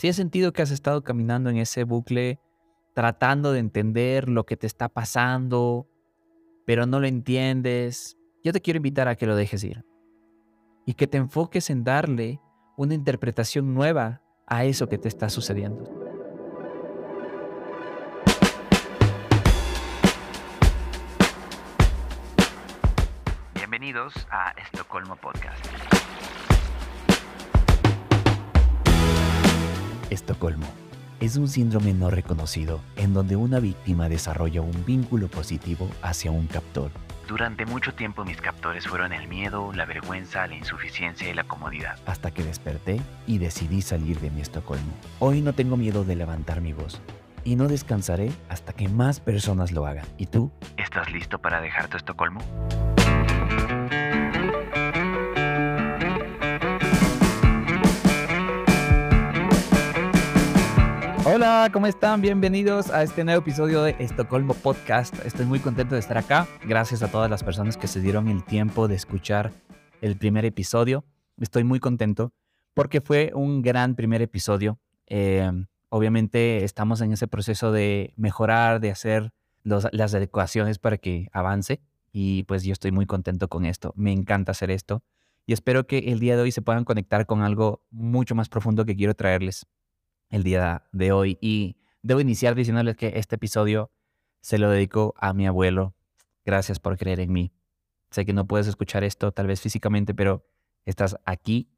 Si has sentido que has estado caminando en ese bucle tratando de entender lo que te está pasando, pero no lo entiendes, yo te quiero invitar a que lo dejes ir y que te enfoques en darle una interpretación nueva a eso que te está sucediendo. Bienvenidos a Estocolmo Podcast. Estocolmo es un síndrome no reconocido en donde una víctima desarrolla un vínculo positivo hacia un captor. Durante mucho tiempo mis captores fueron el miedo, la vergüenza, la insuficiencia y la comodidad. Hasta que desperté y decidí salir de mi Estocolmo. Hoy no tengo miedo de levantar mi voz y no descansaré hasta que más personas lo hagan. ¿Y tú? ¿Estás listo para dejar tu Estocolmo? Hola, ¿cómo están? Bienvenidos a este nuevo episodio de Estocolmo Podcast. Estoy muy contento de estar acá. Gracias a todas las personas que se dieron el tiempo de escuchar el primer episodio. Estoy muy contento porque fue un gran primer episodio. Eh, obviamente estamos en ese proceso de mejorar, de hacer las adecuaciones para que avance. Y pues yo estoy muy contento con esto. Me encanta hacer esto. Y espero que el día de hoy se puedan conectar con algo mucho más profundo que quiero traerles el día de hoy. Y debo iniciar diciéndoles que este episodio se lo dedico a mi abuelo. Gracias por creer en mí. Sé que no puedes escuchar esto tal vez físicamente, pero estás aquí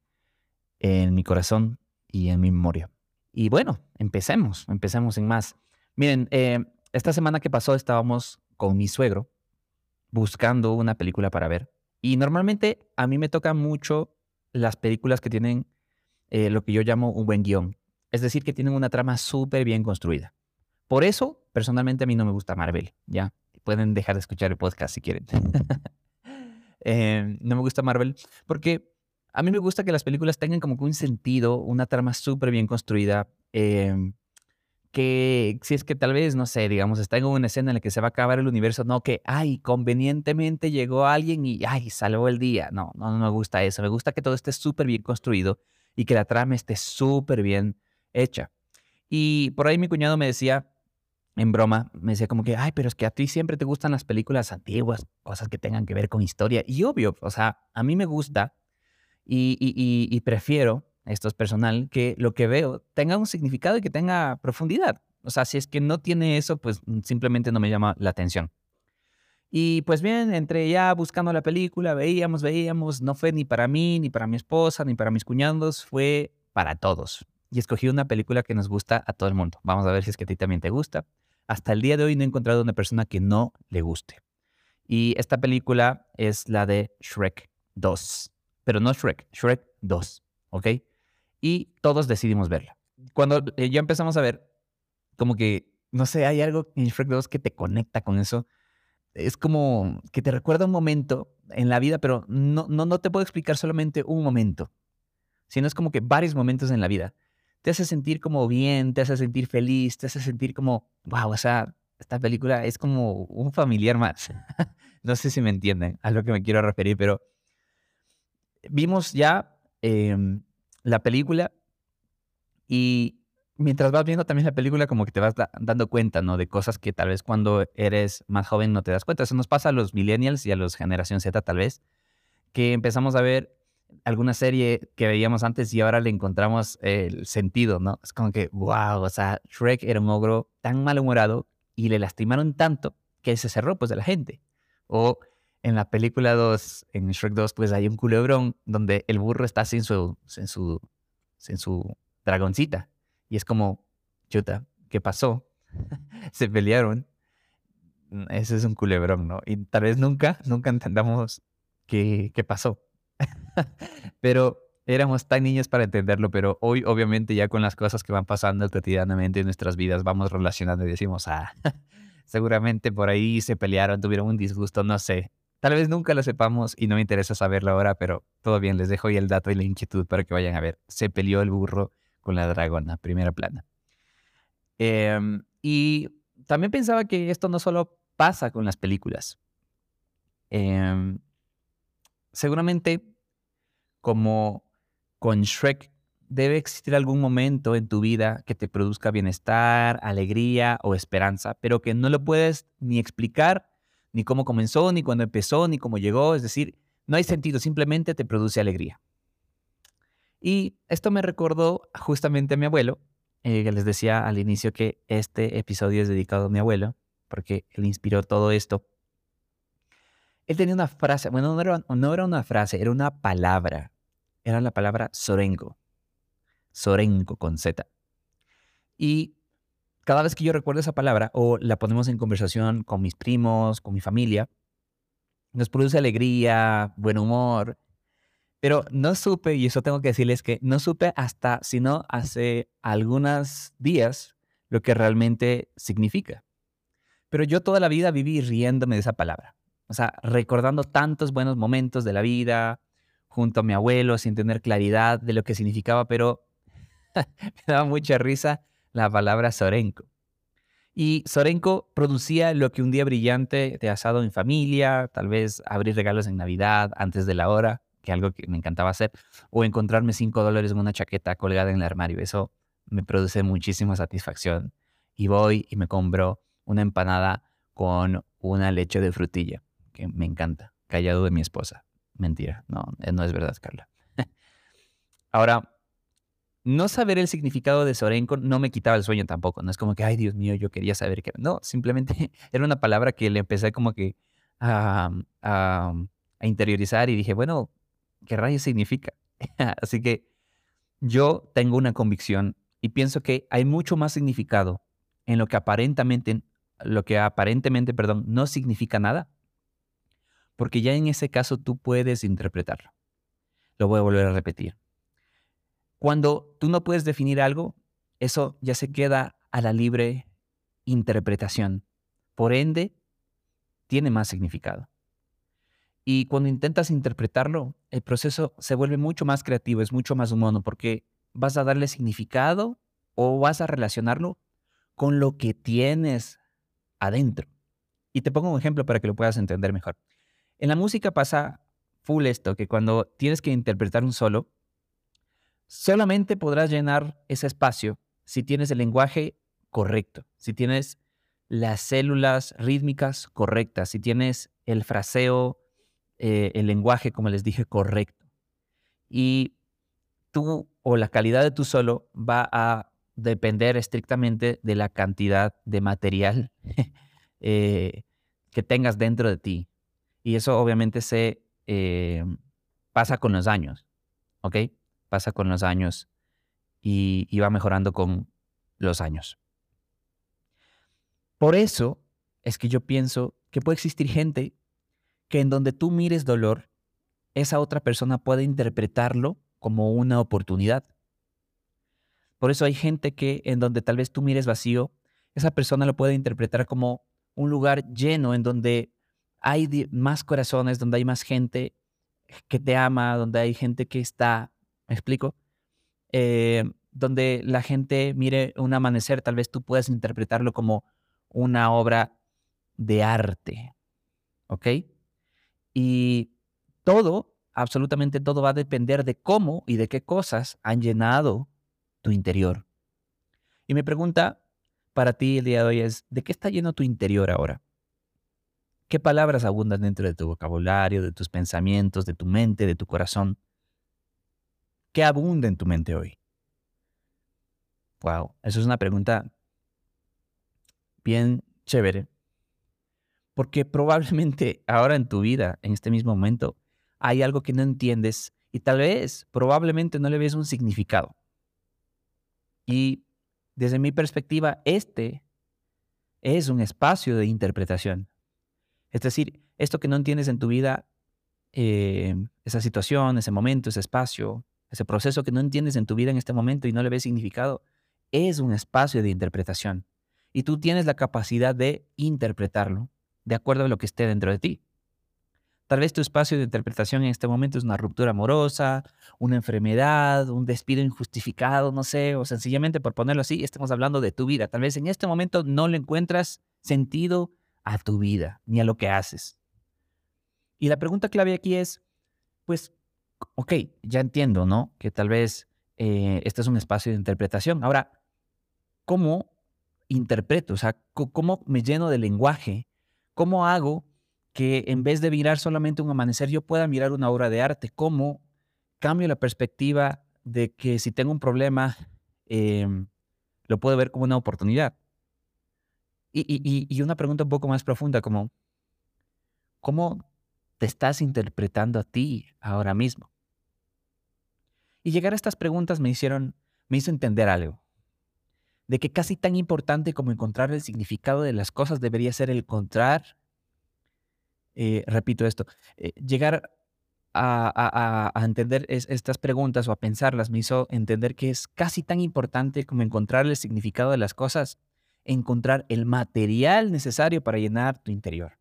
en mi corazón y en mi memoria. Y bueno, empecemos, empecemos en más. Miren, eh, esta semana que pasó estábamos con mi suegro buscando una película para ver. Y normalmente a mí me tocan mucho las películas que tienen eh, lo que yo llamo un buen guion. Es decir, que tienen una trama súper bien construida. Por eso, personalmente, a mí no me gusta Marvel, ¿ya? Pueden dejar de escuchar el podcast si quieren. Em, no me gusta Marvel porque a mí me gusta que las películas tengan como un sentido, una trama súper bien construida. Em, que si es que tal vez, no sé, digamos, está en una escena en la que se va a acabar el universo, no que, ay, convenientemente llegó alguien y, ay, salvó el día. No, no, no me gusta eso. Me gusta que todo esté súper bien construido y que la trama esté súper bien hecha. Y por ahí mi cuñado me decía, en broma, me decía como que, ay, pero es que a ti siempre te gustan las películas antiguas, cosas que tengan que ver con historia. Y obvio, o sea, a mí me gusta y, y, prefiero, esto es personal, que lo que veo tenga un significado y que tenga profundidad. O sea, si es que no tiene eso, pues mm, simplemente no me llama la atención. Y pues bien, entre ya buscando la película, veíamos, veíamos, no fue ni para mí, ni para mi esposa, ni para mis cuñados, fue para todos y escogí una película que nos gusta a todo el mundo. Vamos a ver si es que a ti también te gusta. Hasta el día de hoy no he encontrado una persona que no le guste. Y esta película es la de Shrek 2. Pero no Shrek, Shrek 2, ¿ok? Y todos decidimos verla. Cuando eh, ya empezamos a ver, como que, no sé, hay algo en Shrek 2 que te conecta con eso. Es como que te recuerda un momento en la vida, pero no, no, no te puedo explicar solamente un momento, sino es como que varios momentos en la vida te hace sentir como bien, te hace sentir feliz, te hace sentir como, wow, o sea, esta película es como un familiar más. no sé si me entienden a lo que me quiero referir, pero vimos ya em, la película y mientras vas viendo también la película como que te vas dando cuenta, ¿no? De cosas que tal vez cuando eres más joven no te das cuenta. Eso nos pasa a los millennials y a los generación Z tal vez, que empezamos a ver alguna serie que veíamos antes y ahora le encontramos el sentido, ¿no? Es como que, wow, o sea, Shrek era un ogro tan malhumorado y le lastimaron tanto que se cerró pues de la gente. O en la película 2, en Shrek 2, pues hay un culebrón donde el burro está sin su, sin su, sin su dragoncita. Y es como, chuta, ¿qué pasó? se pelearon. Ese es un culebrón, ¿no? Y tal vez nunca, nunca entendamos qué, qué pasó. pero éramos tan niños para entenderlo, pero hoy obviamente ya con las cosas que van pasando cotidianamente en nuestras vidas vamos relacionando y decimos, ah, seguramente por ahí se pelearon, tuvieron un disgusto, no sé. Tal vez nunca lo sepamos y no me interesa saberlo ahora, pero todo bien, les dejo ahí el dato y la inquietud para que vayan a ver. Se peleó el burro con la dragona, primera plana. Em, y también pensaba que esto no solo pasa con las películas. Em, seguramente como con Shrek debe existir algún momento en tu vida que te produzca bienestar, alegría o esperanza, pero que no lo puedes ni explicar, ni cómo comenzó, ni cuándo empezó, ni cómo llegó. Es decir, no hay sentido, simplemente te produce alegría. Y esto me recordó justamente a mi abuelo, eh, que les decía al inicio que este episodio es dedicado a mi abuelo, porque él inspiró todo esto. Él tenía una frase, bueno, no era una frase, era una palabra. Era la palabra sorengo. Sorengo con Z. Y cada vez que yo recuerdo esa palabra o la ponemos en conversación con mis primos, con mi familia, nos produce alegría, buen humor. Pero no supe, y eso tengo que decirles que no supe hasta, sino hace algunos días, lo que realmente significa. Pero yo toda la vida viví riéndome de esa palabra. O sea, recordando tantos buenos momentos de la vida junto a mi abuelo sin tener claridad de lo que significaba, pero me daba mucha risa la palabra Sorenco. Y Sorenco producía lo que un día brillante de asado en familia, tal vez abrir regalos en Navidad antes de la hora, que algo que me encantaba hacer, o encontrarme cinco dólares en una chaqueta colgada en el armario. Eso me produce muchísima satisfacción. Y voy y me compro una empanada con una leche de frutilla que me encanta, callado de mi esposa. Mentira, no, eh, no es verdad, Carla. Ahora, no saber el significado de Sorenco no me quitaba el sueño tampoco. No es como que, ay, Dios mío, yo quería saber qué. No, simplemente era una palabra que le empecé como que a interiorizar y dije, bueno, ¿qué rayos significa? Así que yo tengo una convicción y pienso que hay mucho más significado en lo que aparentemente, lo que aparentemente, perdón, no significa nada porque ya en ese caso tú puedes interpretarlo. Lo voy a volver a repetir. Cuando tú no puedes definir algo, eso ya se queda a la libre interpretación. Por ende, tiene más significado. Y cuando intentas interpretarlo, el proceso se vuelve mucho más creativo, es mucho más humano, porque vas a darle significado o vas a relacionarlo con lo que tienes adentro. Y te pongo un ejemplo para que lo puedas entender mejor. En la música pasa full esto, que cuando tienes que interpretar un solo, solamente podrás llenar ese espacio si tienes el lenguaje correcto, si tienes las células rítmicas correctas, si tienes el fraseo, eh, el lenguaje, como les dije, correcto. Y tú o la calidad de tu solo va a depender estrictamente de la cantidad de material eh, que tengas dentro de ti. Y eso obviamente se eh, pasa con los años, ¿ok? Pasa con los años y, y va mejorando con los años. Por eso es que yo pienso que puede existir gente que en donde tú mires dolor, esa otra persona puede interpretarlo como una oportunidad. Por eso hay gente que en donde tal vez tú mires vacío, esa persona lo puede interpretar como un lugar lleno en donde hay más corazones, donde hay más gente que te ama, donde hay gente que está, ¿me explico? Eh, donde la gente mire un amanecer, tal vez tú puedas interpretarlo como una obra de arte, ¿ok? Y todo, absolutamente todo va a depender de cómo y de qué cosas han llenado tu interior. Y mi pregunta para ti el día de hoy es, ¿de qué está lleno tu interior ahora? ¿Qué palabras abundan dentro de tu vocabulario, de tus pensamientos, de tu mente, de tu corazón? ¿Qué abunda en tu mente hoy? Wow, eso es una pregunta bien chévere. Porque probablemente ahora en tu vida, en este mismo momento, hay algo que no entiendes y tal vez, probablemente no le ves un significado. Y desde mi perspectiva, este es un espacio de interpretación. Es decir, esto que no entiendes en tu vida, eh, esa situación, ese momento, ese espacio, ese proceso que no entiendes en tu vida en este momento y no le ves significado, es un espacio de interpretación. Y tú tienes la capacidad de interpretarlo de acuerdo a lo que esté dentro de ti. Tal vez tu espacio de interpretación en este momento es una ruptura amorosa, una enfermedad, un despido injustificado, no sé, o sencillamente por ponerlo así, estamos hablando de tu vida. Tal vez en este momento no le encuentras sentido a tu vida ni a lo que haces. Y la pregunta clave aquí es, pues, ok, ya entiendo, ¿no? Que tal vez eh, este es un espacio de interpretación. Ahora, ¿cómo interpreto? O sea, ¿cómo me lleno de lenguaje? ¿Cómo hago que en vez de mirar solamente un amanecer, yo pueda mirar una obra de arte? ¿Cómo cambio la perspectiva de que si tengo un problema, em, lo puedo ver como una oportunidad? Y, y, una pregunta un poco más profunda, como, ¿cómo te estás interpretando a ti ahora mismo? Y llegar a estas preguntas me hicieron, me hizo entender algo de que casi tan importante como encontrar el significado de las cosas debería ser el encontrar, eh, repito esto, eh, llegar a, entender estas preguntas o a pensarlas me hizo entender que es casi tan importante como encontrar el significado de las cosas, encontrar el material necesario para llenar tu interior.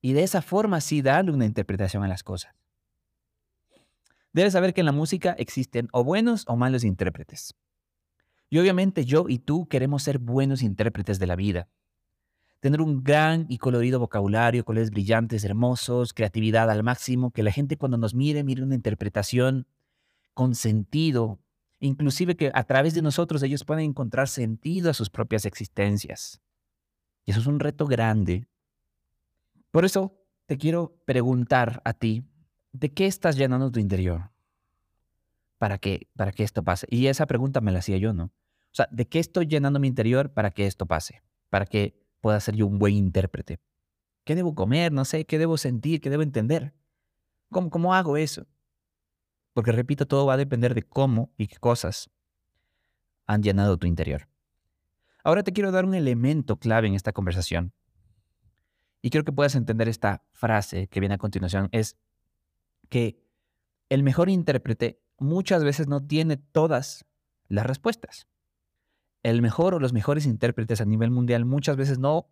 Y de esa forma sí darle una interpretación a las cosas. Debes saber que en la música existen o buenos o malos intérpretes. Y obviamente yo y tú queremos ser buenos intérpretes de la vida. Tener un gran y colorido vocabulario, colores brillantes, hermosos, creatividad al máximo, que la gente cuando nos mire mire una interpretación con sentido, inclusive que a través de nosotros ellos puedan encontrar sentido a sus propias existencias. Y eso es un reto grande. Por eso te quiero preguntar a ti, ¿de qué estás llenando tu interior? Para que, para que esto pase. Y esa pregunta me la hacía yo, ¿no? O sea, ¿de qué estoy llenando mi interior para que esto pase? Para que pueda ser yo un buen intérprete. ¿Qué debo comer? No sé, ¿qué debo sentir? ¿Qué debo entender? ¿Cómo, cómo hago eso? Porque repito, todo va a depender de cómo y qué cosas han llenado tu interior. Ahora te quiero dar un elemento clave en esta conversación. Y quiero que puedas entender esta frase que viene a continuación. Es que el mejor intérprete muchas veces no tiene todas las respuestas el mejor o los mejores intérpretes a nivel mundial muchas veces no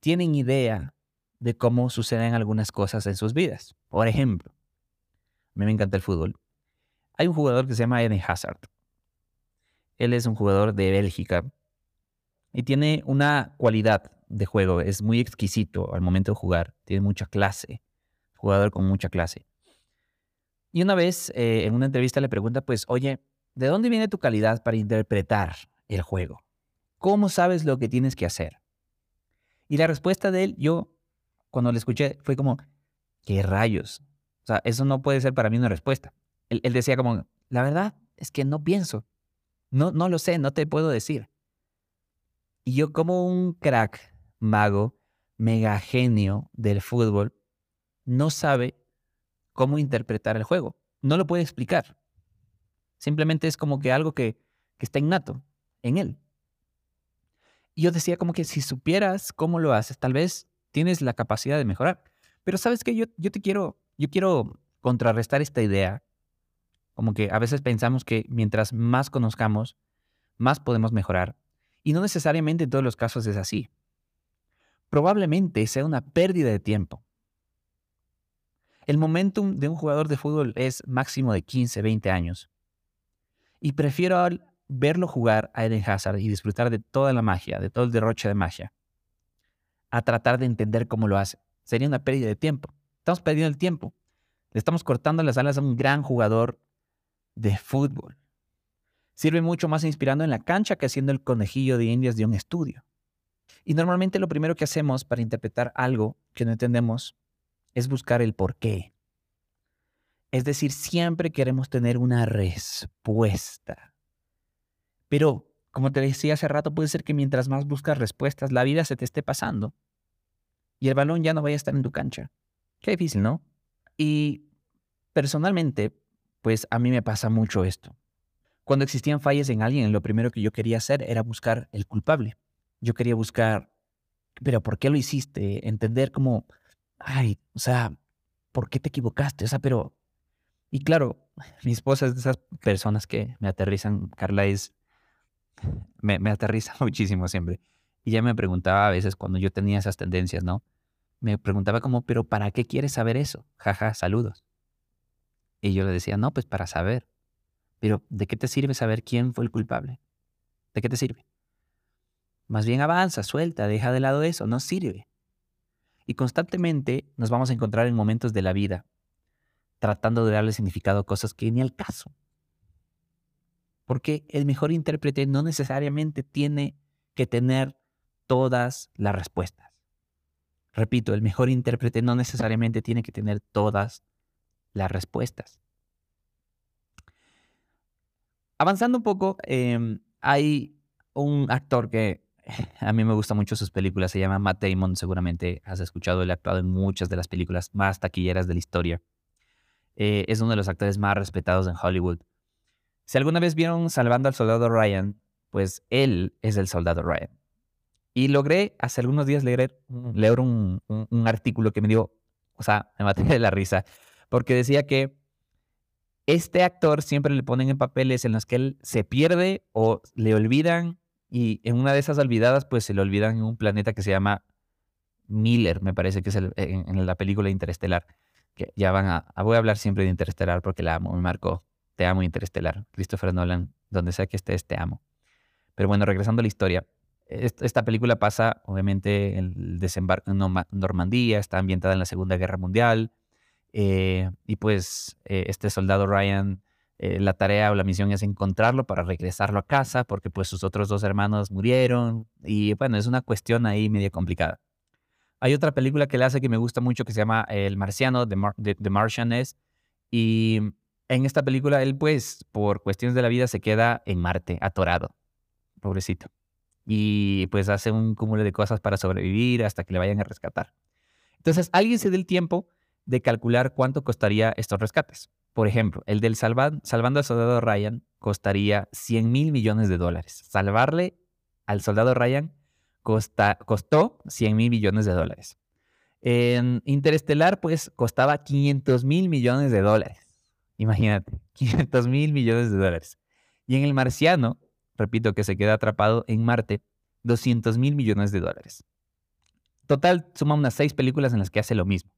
tienen idea de cómo suceden algunas cosas en sus vidas. Por ejemplo, a mí me encanta el fútbol. Hay un jugador que se llama Eden Hazard. Él es un jugador de Bélgica y tiene una cualidad de juego. Es muy exquisito al momento de jugar. Tiene mucha clase. Jugador con mucha clase. Y una vez eh, en una entrevista le pregunta, pues, oye, ¿de dónde viene tu calidad para interpretar el juego? ¿Cómo sabes lo que tienes que hacer? Y la respuesta de él, yo cuando le escuché, fue como, ¿qué rayos? O sea, eso no puede ser para mí una respuesta. Él, decía como, la verdad es que no pienso. No, no lo sé, no te puedo decir. Y yo como un crack, mago, mega genio del fútbol, no sabe cómo interpretar el juego. No lo puede explicar. Simplemente es como que algo que, que está innato en él. Y yo decía como que si supieras cómo lo haces, tal vez tienes la capacidad de mejorar. Pero sabes que yo, yo te quiero, yo quiero contrarrestar esta idea. Como que a veces pensamos que mientras más conozcamos, más podemos mejorar. Y no necesariamente en todos los casos es así. Probablemente sea una pérdida de tiempo. El momentum de un jugador de fútbol es máximo de 15, 20 años. Y prefiero verlo jugar a Eden Hazard y disfrutar de toda la magia, de todo el derroche de magia, a tratar de entender cómo lo hace. Sería una pérdida de tiempo. Estamos perdiendo el tiempo. Le estamos cortando las alas a un gran jugador de fútbol. Sirve mucho más inspirando en la cancha que haciendo el conejillo de indias de un estudio. Y normalmente lo primero que hacemos para interpretar algo que no entendemos es buscar el por qué. Es decir, siempre queremos tener una respuesta. Pero, como te decía hace rato, puede ser que mientras más buscas respuestas, la vida se te esté pasando y el balón ya no vaya a estar en tu cancha. Qué difícil, ¿no? Y personalmente, pues a mí me pasa mucho esto. Cuando existían fallas en alguien, lo primero que yo quería hacer era buscar el culpable. Yo quería buscar, pero ¿por qué lo hiciste? Entender cómo, ay, o sea, ¿por qué te equivocaste? O sea, pero... Y claro, mi esposa es de esas personas que me aterrizan. Carla es me, me aterriza muchísimo siempre. Y ya me preguntaba a veces cuando yo tenía esas tendencias, ¿no? Me preguntaba como, pero ¿para qué quieres saber eso? Jaja, saludos. Y yo le decía, no, pues para saber. Pero ¿de qué te sirve saber quién fue el culpable? ¿De qué te sirve? Más bien avanza, suelta, deja de lado eso, no sirve. Y constantemente nos vamos a encontrar en momentos de la vida tratando de darle significado a cosas que ni al caso. porque el mejor intérprete no necesariamente tiene que tener todas las respuestas. Repito, el mejor intérprete no necesariamente tiene que tener todas las respuestas. Avanzando un poco, em, hay un actor que a mí me gusta mucho sus películas, se llama Matt Damon, seguramente has escuchado, él ha actuado en muchas de las películas más taquilleras de la historia. Eh, es uno de los actores más respetados en Hollywood. Si alguna vez vieron Salvando al Soldado Ryan, pues él es el Soldado Ryan. Y logré hace algunos días leer, leer un, artículo que me dio, o sea, me maté de la risa, porque decía que este actor siempre le ponen en papeles en los que él se pierde o le olvidan y en una de esas olvidadas pues se le olvidan en un planeta que se llama Miller, me parece que es en, la película Interestelar, que ya van a, voy a hablar siempre de Interestelar porque la amo, me marcó, te amo Interestelar, Christopher Nolan, donde sea que estés, te amo. Pero bueno, regresando a la historia, esta película pasa, obviamente, el desembarco en Normandía, está ambientada en la Segunda Guerra Mundial, eh, y pues eh, este soldado Ryan, eh, la tarea o la misión es encontrarlo para regresarlo a casa, porque pues sus otros dos hermanos murieron, y bueno, es una cuestión ahí medio complicada. Hay otra película que le hace que me gusta mucho que se llama El Marciano, The, Mar y en esta película él pues por cuestiones de la vida se queda en Marte, atorado, pobrecito y pues hace un cúmulo de cosas para sobrevivir hasta que le vayan a rescatar. Entonces, alguien se dé el tiempo de calcular cuánto costaría estos rescates. Por ejemplo, el del Salvando al Soldado Ryan costaría 100 mil millones de dólares. Salvarle al Soldado Ryan costó 100 mil millones de dólares. En Interestelar, pues, costaba 500 mil millones de dólares. Imagínate, 500 mil millones de dólares. Y en El Marciano, repito, que se queda atrapado en Marte, 200 mil millones de dólares. Total, suma unas seis películas en las que hace lo mismo.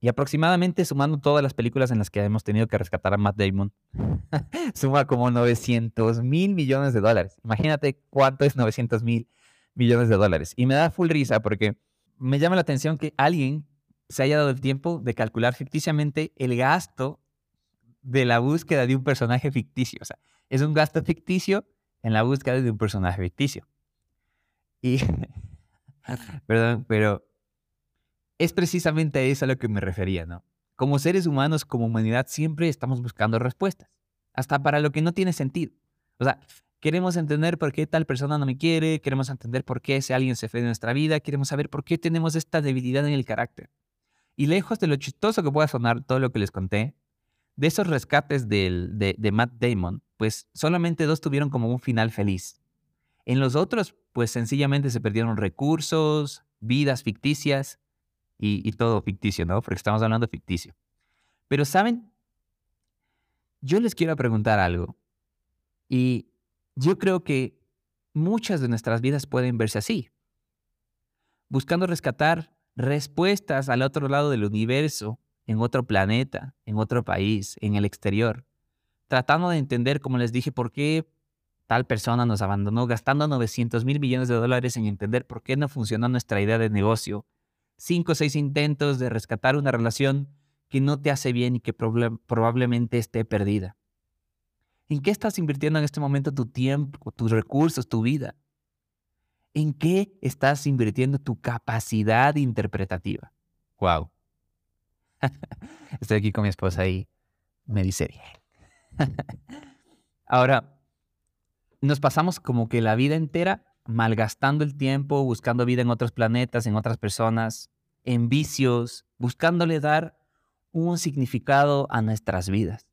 Y aproximadamente sumando todas las películas en las que hemos tenido que rescatar a Matt Damon, suma como 900 mil millones de dólares. Imagínate cuánto es 900 mil millones de dólares. Y me da full risa porque me llama la atención que alguien se haya dado el tiempo de calcular ficticiamente el gasto de la búsqueda de un personaje ficticio. O sea, es un gasto ficticio en la búsqueda de un personaje ficticio. Y, perdón, pero es precisamente a eso a lo que me refería, ¿no? Como seres humanos, como humanidad, siempre estamos buscando respuestas, hasta para lo que no tiene sentido. O sea, queremos entender por qué tal persona no me quiere, queremos entender por qué ese alguien se fue de nuestra vida, queremos saber por qué tenemos esta debilidad en el carácter. Y lejos de lo chistoso que pueda sonar todo lo que les conté, de esos rescates de, de Matt Damon, pues solamente dos tuvieron como un final feliz. En los otros, pues sencillamente se perdieron recursos, vidas ficticias y, todo ficticio, ¿no? Porque estamos hablando ficticio. Pero, ¿saben? Yo les quiero preguntar algo. Y yo creo que muchas de nuestras vidas pueden verse así. Buscando rescatar respuestas al otro lado del universo, en otro planeta, en otro país, en el exterior tratando de entender, como les dije, por qué tal persona nos abandonó, gastando 900 mil millones de dólares en entender por qué no funcionó nuestra idea de negocio. Cinco o seis intentos de rescatar una relación que no te hace bien y que probablemente esté perdida. ¿En qué estás invirtiendo en este momento tu tiempo, tus recursos, tu vida? ¿En qué estás invirtiendo tu capacidad interpretativa? Wow. Estoy aquí con mi esposa y me dice, bien. Ahora, nos pasamos como que la vida entera malgastando el tiempo, buscando vida en otros planetas, en otras personas, en vicios, buscándole dar un significado a nuestras vidas.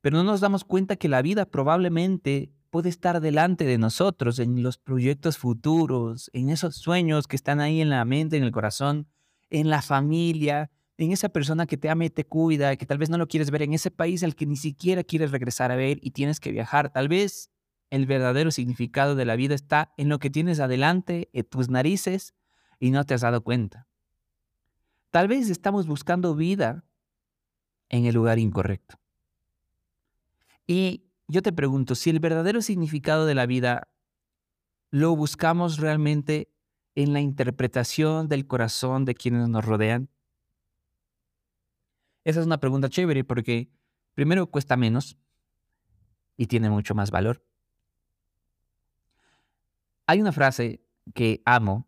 Pero no nos damos cuenta que la vida probablemente puede estar delante de nosotros en los proyectos futuros, en esos sueños que están ahí en la mente, en el corazón, en la familia, en esa persona que te ama y te cuida, que tal vez no lo quieres ver en ese país al que ni siquiera quieres regresar a ver y tienes que viajar. Tal vez el verdadero significado de la vida está en lo que tienes adelante, en tus narices, y no te has dado cuenta. Tal vez estamos buscando vida en el lugar incorrecto. Y yo te pregunto, si el verdadero significado de la vida lo buscamos realmente en la interpretación del corazón de quienes nos rodean, esa es una pregunta chévere porque primero cuesta menos. y tiene mucho más valor. Hay una frase que amo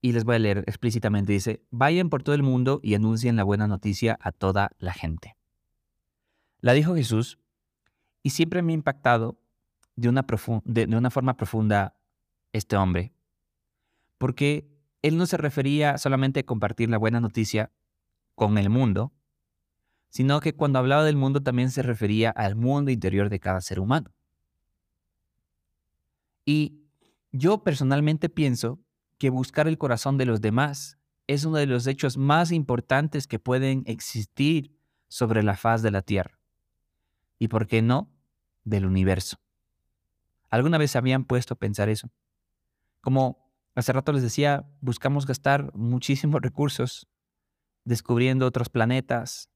y les voy a leer explícitamente. Dice, vayan por todo el mundo y anuncien la buena noticia a toda la gente. La dijo Jesús y siempre me ha impactado de una, de, una forma profunda este hombre, porque él no se refería solamente a compartir la buena noticia con el mundo, sino que cuando hablaba del mundo también se refería al mundo interior de cada ser humano. Y yo personalmente pienso que buscar el corazón de los demás es uno de los hechos más importantes que pueden existir sobre la faz de la Tierra. Y por qué no, del universo. ¿Alguna vez se habían puesto a pensar eso? Como hace rato les decía, buscamos gastar muchísimos recursos descubriendo otros planetas,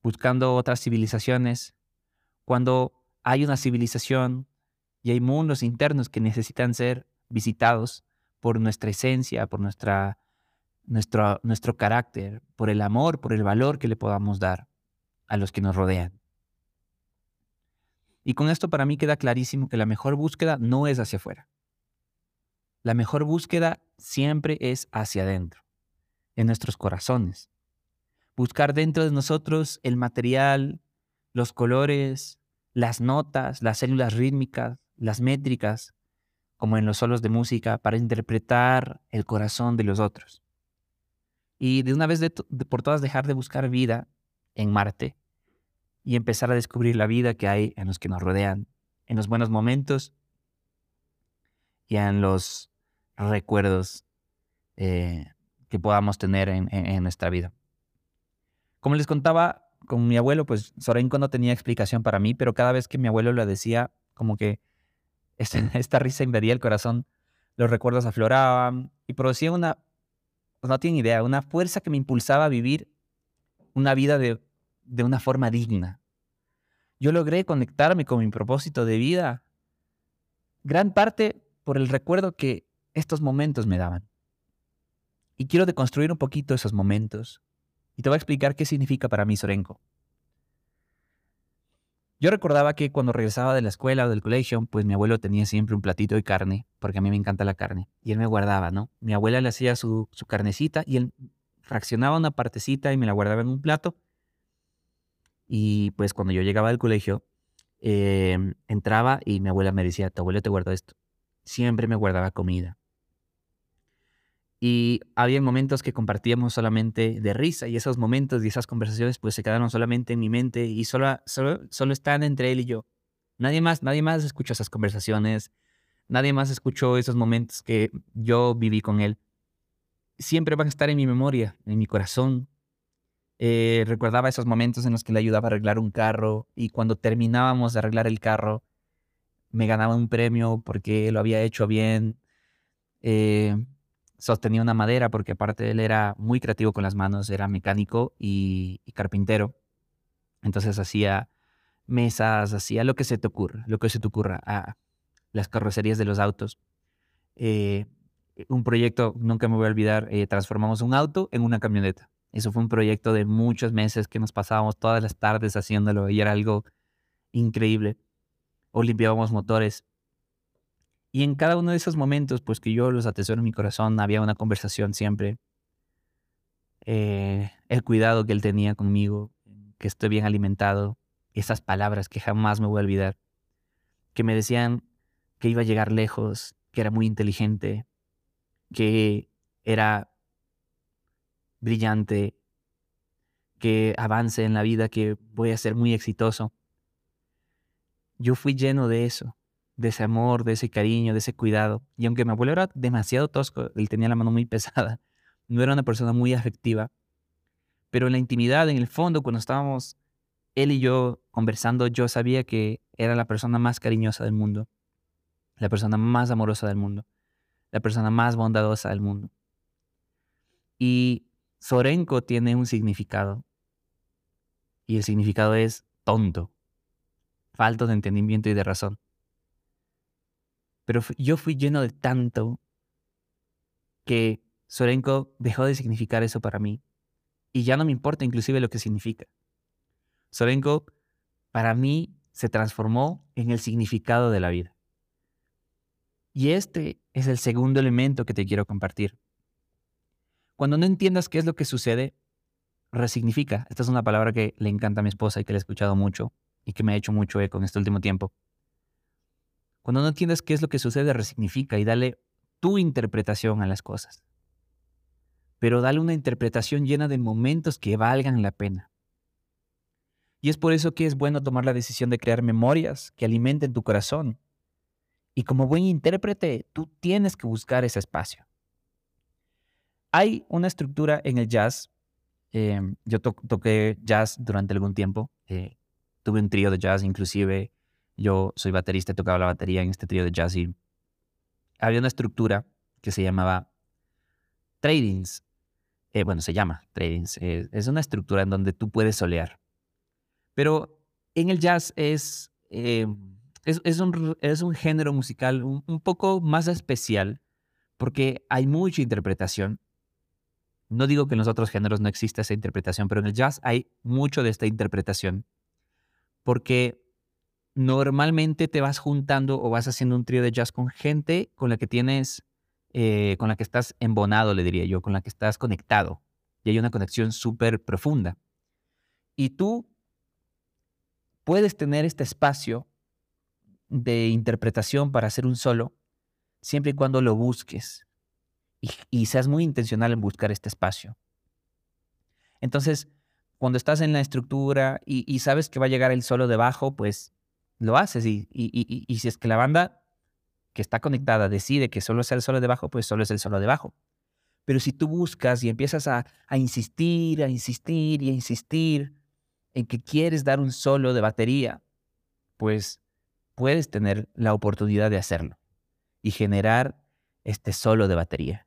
buscando otras civilizaciones, cuando hay una civilización y hay mundos internos que necesitan ser visitados por nuestra esencia, por nuestra, nuestro, nuestro carácter, por el amor, por el valor que le podamos dar a los que nos rodean. Y con esto para mí queda clarísimo que la mejor búsqueda no es hacia afuera. La mejor búsqueda siempre es hacia adentro, en nuestros corazones. Buscar dentro de nosotros el material, los colores, las notas, las células rítmicas, las métricas, como en los solos de música, para interpretar el corazón de los otros. Y de una vez por todas dejar de buscar vida en Marte y empezar a descubrir la vida que hay en los que nos rodean, en los buenos momentos y en los recuerdos eh, que podamos tener en, nuestra vida. Como les contaba, con mi abuelo, pues Sorenco no tenía explicación para mí, pero cada vez que mi abuelo lo decía, como que este, esta, risa invadía el corazón, los recuerdos afloraban y producía una, no tienen idea, una fuerza que me impulsaba a vivir una vida de de una forma digna. Yo logré conectarme con mi propósito de vida, gran parte por el recuerdo que estos momentos me daban. Y quiero deconstruir un poquito esos momentos y te voy a explicar qué significa para mí Sorenco. Yo recordaba que cuando regresaba de la escuela o del colegio, pues mi abuelo tenía siempre un platito de carne, porque a mí me encanta la carne, y él me guardaba, ¿no? Mi abuela le hacía su, su carnecita y él fraccionaba una partecita y me la guardaba en un plato y pues cuando yo llegaba del colegio, em, entraba y mi abuela me decía, tu abuelo te guardó esto. Siempre me guardaba comida. Y había momentos que compartíamos solamente de risa y esos momentos y esas conversaciones pues se quedaron solamente en mi mente y solo, solo, solo están entre él y yo. Nadie más, nadie más escuchó esas conversaciones, nadie más escuchó esos momentos que yo viví con él. Siempre van a estar en mi memoria, en mi corazón, eh, recordaba esos momentos en los que le ayudaba a arreglar un carro y cuando terminábamos de arreglar el carro me ganaba un premio porque lo había hecho bien. Eh, sostenía una madera porque aparte él era muy creativo con las manos, era mecánico y, carpintero. Entonces hacía mesas, hacía lo que se te ocurra, lo que se te ocurra, a las carrocerías de los autos. Eh, un proyecto, nunca me voy a olvidar, transformamos un auto en una camioneta. Eso fue un proyecto de muchos meses que nos pasábamos todas las tardes haciéndolo y era algo increíble. O limpiábamos motores. Y en cada uno de esos momentos, pues que yo los atesoro en mi corazón, había una conversación siempre. Eh, el cuidado que él tenía conmigo, que estoy bien alimentado, esas palabras que jamás me voy a olvidar, que me decían que iba a llegar lejos, que era muy inteligente, que era brillante, que avance en la vida, que voy a ser muy exitoso. Yo fui lleno de eso, de ese amor, de ese cariño, de ese cuidado. Y aunque mi abuelo era demasiado tosco, él tenía la mano muy pesada, no era una persona muy afectiva, pero en la intimidad, en el fondo, cuando estábamos él y yo conversando, yo sabía que era la persona más cariñosa del mundo, la persona más amorosa del mundo, la persona más bondadosa del mundo. Y Sorenko tiene un significado. Y el significado es tonto, falto de entendimiento y de razón. Pero yo fui lleno de tanto que Sorenko dejó de significar eso para mí. Y ya no me importa inclusive lo que significa. Sorenko para mí se transformó en el significado de la vida. Y este es el segundo elemento que te quiero compartir. Cuando no entiendas qué es lo que sucede, resignifica. Esta es una palabra que le encanta a mi esposa y que le he escuchado mucho y que me ha hecho mucho eco en este último tiempo. Cuando no entiendes qué es lo que sucede, resignifica y dale tu interpretación a las cosas. Pero dale una interpretación llena de momentos que valgan la pena. Y es por eso que es bueno tomar la decisión de crear memorias que alimenten tu corazón. Y como buen intérprete, tú tienes que buscar ese espacio. Hay una estructura en el jazz. Em, yo toqué jazz durante algún tiempo. Eh, tuve un trío de jazz, inclusive yo soy baterista y tocaba la batería en este trío de jazz y había una estructura que se llamaba tradings. Eh, bueno, se llama tradings. Eh, es una estructura en donde tú puedes solear. Pero en el jazz es, eh, es, un, es, un, género musical un, poco más especial porque hay mucha interpretación. No digo que en los otros géneros no exista esa interpretación, pero en el jazz hay mucho de esta interpretación porque normalmente te vas juntando o vas haciendo un trío de jazz con gente con la que tienes, eh, con la que estás embonado, le diría yo, con la que estás conectado. Y hay una conexión súper profunda. Y tú puedes tener este espacio de interpretación para hacer un solo, siempre y cuando lo busques y, seas muy intencional en buscar este espacio. Entonces, cuando estás en la estructura y, y, sabes que va a llegar el solo debajo, pues lo haces. Y, y, si es que la banda que está conectada decide que solo sea el solo de bajo, pues solo es el solo de bajo. Pero si tú buscas y empiezas a, a insistir, a insistir y a insistir en que quieres dar un solo de batería, pues puedes tener la oportunidad de hacerlo y generar este solo de batería.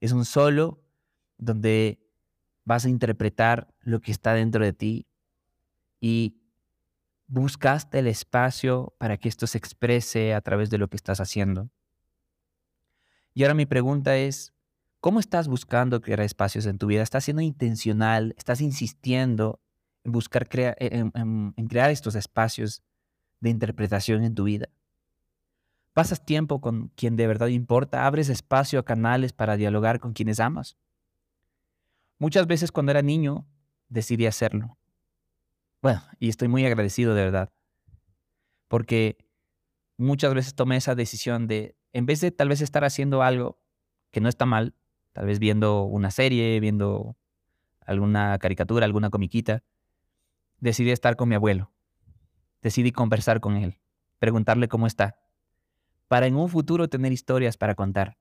Es un solo donde vas a interpretar lo que está dentro de ti y buscaste el espacio para que esto se exprese a través de lo que estás haciendo. Y ahora mi pregunta es, ¿cómo estás buscando crear espacios en tu vida? ¿Estás siendo intencional? ¿Estás insistiendo en buscar crear, en, en crear estos espacios de interpretación en tu vida? ¿Pasas tiempo con quien de verdad importa? ¿Abres espacio a canales para dialogar con quienes amas? Muchas veces cuando era niño decidí hacerlo. Bueno, y estoy muy agradecido de verdad, porque muchas veces tomé esa decisión de, en vez de tal vez estar haciendo algo que no está mal, tal vez viendo una serie, viendo alguna caricatura, alguna comiquita, decidí estar con mi abuelo. Decidí conversar con él, preguntarle cómo está, para en un futuro tener historias para contar.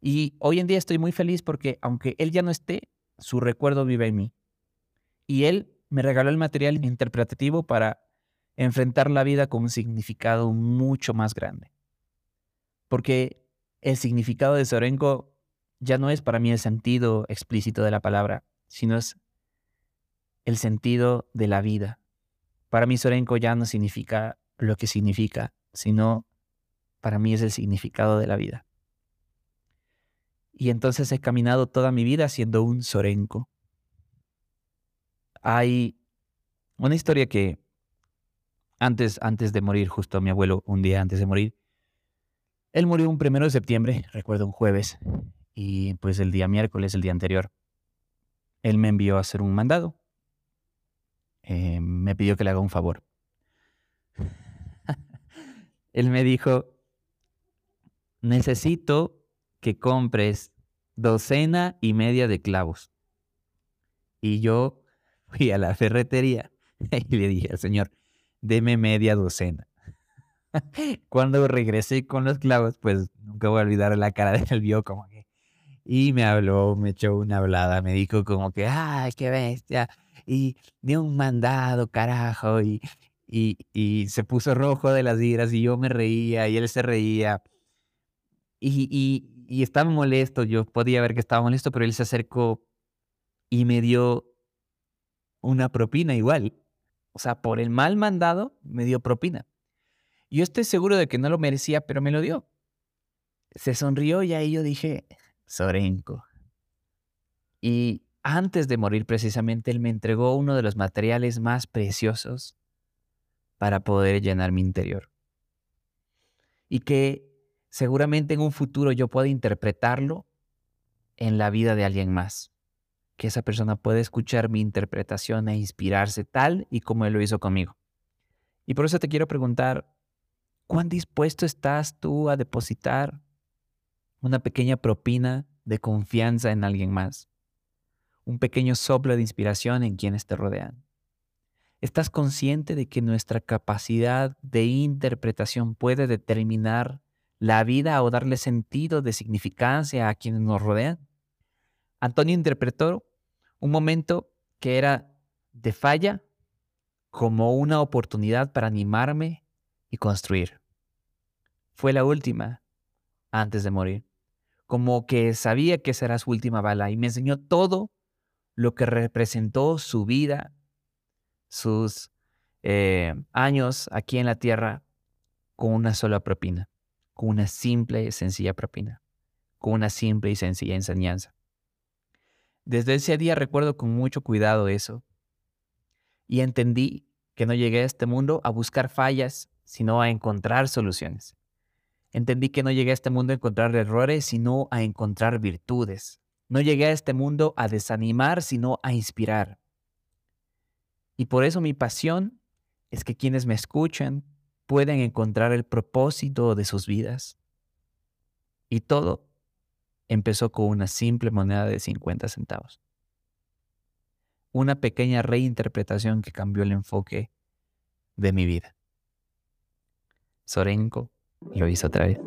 Y hoy en día estoy muy feliz porque aunque él ya no esté, su recuerdo vive en mí. Y él me regaló el material interpretativo para enfrentar la vida con un significado mucho más grande. Porque el significado de Sorenko ya no es para mí el sentido explícito de la palabra, sino es el sentido de la vida. Para mí Sorenko ya no significa lo que significa, sino para mí es el significado de la vida. Y entonces he caminado toda mi vida siendo un Sorenko. Hay una historia que antes, antes de morir, justo mi abuelo, un día antes de morir, él murió un primero de septiembre, recuerdo un jueves, y pues el día miércoles, el día anterior, él me envió a hacer un mandado. Eh, me pidió que le haga un favor. él me dijo, necesito que compres docena y media de clavos. Y yo fui a la ferretería y le dije al señor, deme media docena. Cuando regresé con los clavos, pues nunca voy a olvidar la cara de él, vio como que... Y me habló, me echó una hablada, me dijo como que, ay, qué bestia. Y dio un mandado, carajo. Y, y, y se puso rojo de las iras y yo me reía y él se reía. Y, y, y estaba molesto, yo podía ver que estaba molesto, pero él se acercó y me dio una propina igual. O sea, por el mal mandado me dio propina. Yo estoy seguro de que no lo merecía, pero me lo dio. Se sonrió y ahí yo dije, Sorenko. Y antes de morir precisamente, él me entregó uno de los materiales más preciosos para poder llenar mi interior. Y que seguramente en un futuro yo pueda interpretarlo en la vida de alguien más. Que esa persona pueda escuchar mi interpretación e inspirarse tal y como él lo hizo conmigo. Y por eso te quiero preguntar, ¿cuán dispuesto estás tú a depositar una pequeña propina de confianza en alguien más? Un pequeño soplo de inspiración en quienes te rodean. ¿Estás consciente de que nuestra capacidad de interpretación puede determinar la vida o darle sentido de significancia a quienes nos rodean? Antonio interpretó un momento que era de falla como una oportunidad para animarme y construir. Fue la última antes de morir. Como que sabía que será su última bala y me enseñó todo lo que representó su vida, sus eh, años aquí en la tierra con una sola propina, con una simple y sencilla propina, con una simple y sencilla enseñanza. Desde ese día recuerdo con mucho cuidado eso y entendí que no llegué a este mundo a buscar fallas, sino a encontrar soluciones. Entendí que no llegué a este mundo a encontrar errores, sino a encontrar virtudes. No llegué a este mundo a desanimar, sino a inspirar. Y por eso mi pasión es que quienes me escuchan puedan encontrar el propósito de sus vidas. Y todo empezó con una simple moneda de 50 centavos una pequeña reinterpretación que cambió el enfoque de mi vida. Sorenko lo hizo otra vez.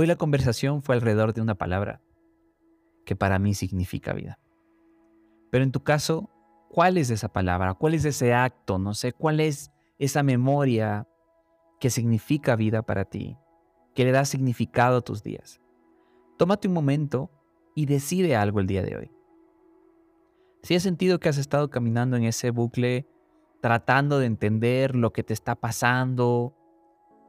Hoy la conversación fue alrededor de una palabra que para mí significa vida. Pero en tu caso, ¿cuál es esa palabra? ¿Cuál es ese acto? No sé, ¿cuál es esa memoria que significa vida para ti? Que le da significado a tus días. Tómate un momento y decide algo el día de hoy. Si has sentido que has estado caminando en ese bucle tratando de entender lo que te está pasando,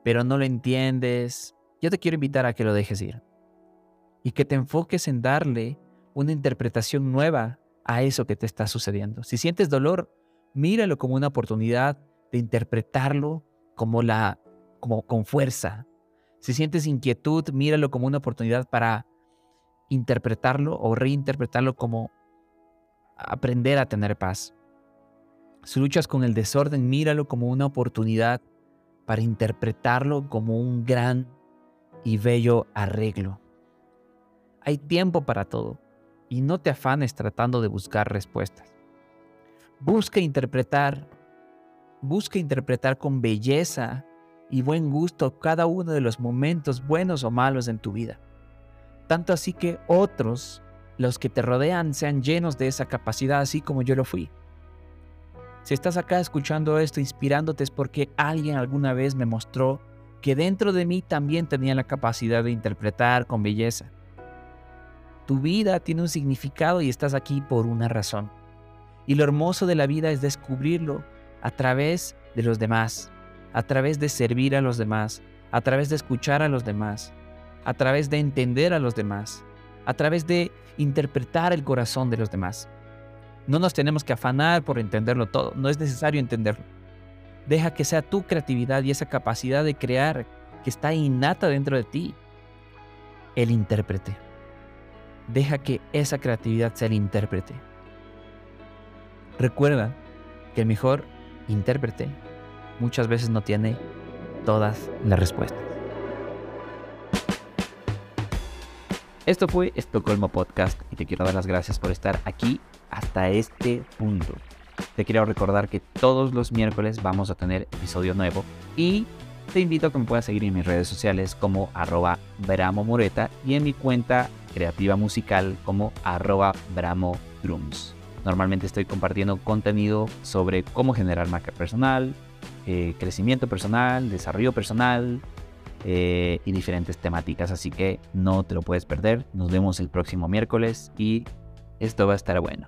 pero no lo entiendes, yo te quiero invitar a que lo dejes ir y que te enfoques en darle una interpretación nueva a eso que te está sucediendo. Si sientes dolor, míralo como una oportunidad de interpretarlo como la como con fuerza. Si sientes inquietud, míralo como una oportunidad para interpretarlo o reinterpretarlo como aprender a tener paz. Si luchas con el desorden, míralo como una oportunidad para interpretarlo como un gran y bello arreglo. Hay tiempo para todo y no te afanes tratando de buscar respuestas. Busca interpretar, busca interpretar con belleza y buen gusto cada uno de los momentos buenos o malos en tu vida. Tanto así que otros, los que te rodean, sean llenos de esa capacidad así como yo lo fui. Si estás acá escuchando esto, inspirándote, es porque alguien alguna vez me mostró que dentro de mí también tenía la capacidad de interpretar con belleza. Tu vida tiene un significado y estás aquí por una razón. Y lo hermoso de la vida es descubrirlo a través de los demás, a través de servir a los demás, a través de escuchar a los demás, a través de entender a los demás, a través de interpretar el corazón de los demás. No nos tenemos que afanar por entenderlo todo, no es necesario entenderlo. Deja que sea tu creatividad y esa capacidad de crear que está innata dentro de ti, el intérprete. Deja que esa creatividad sea el intérprete. Recuerda que el mejor intérprete muchas veces no tiene todas las respuestas. Esto fue Estocolmo Podcast y te quiero dar las gracias por estar aquí hasta este punto. Te quiero recordar que todos los miércoles vamos a tener episodio nuevo y te invito a que me puedas seguir en mis redes sociales como arroba Bramo Moreta y en mi cuenta creativa musical como arroba Bramo Drums. Normalmente estoy compartiendo contenido sobre cómo generar marca personal, eh, crecimiento personal, desarrollo personal eh, y diferentes temáticas, así que no te lo puedes perder. Nos vemos el próximo miércoles y esto va a estar bueno.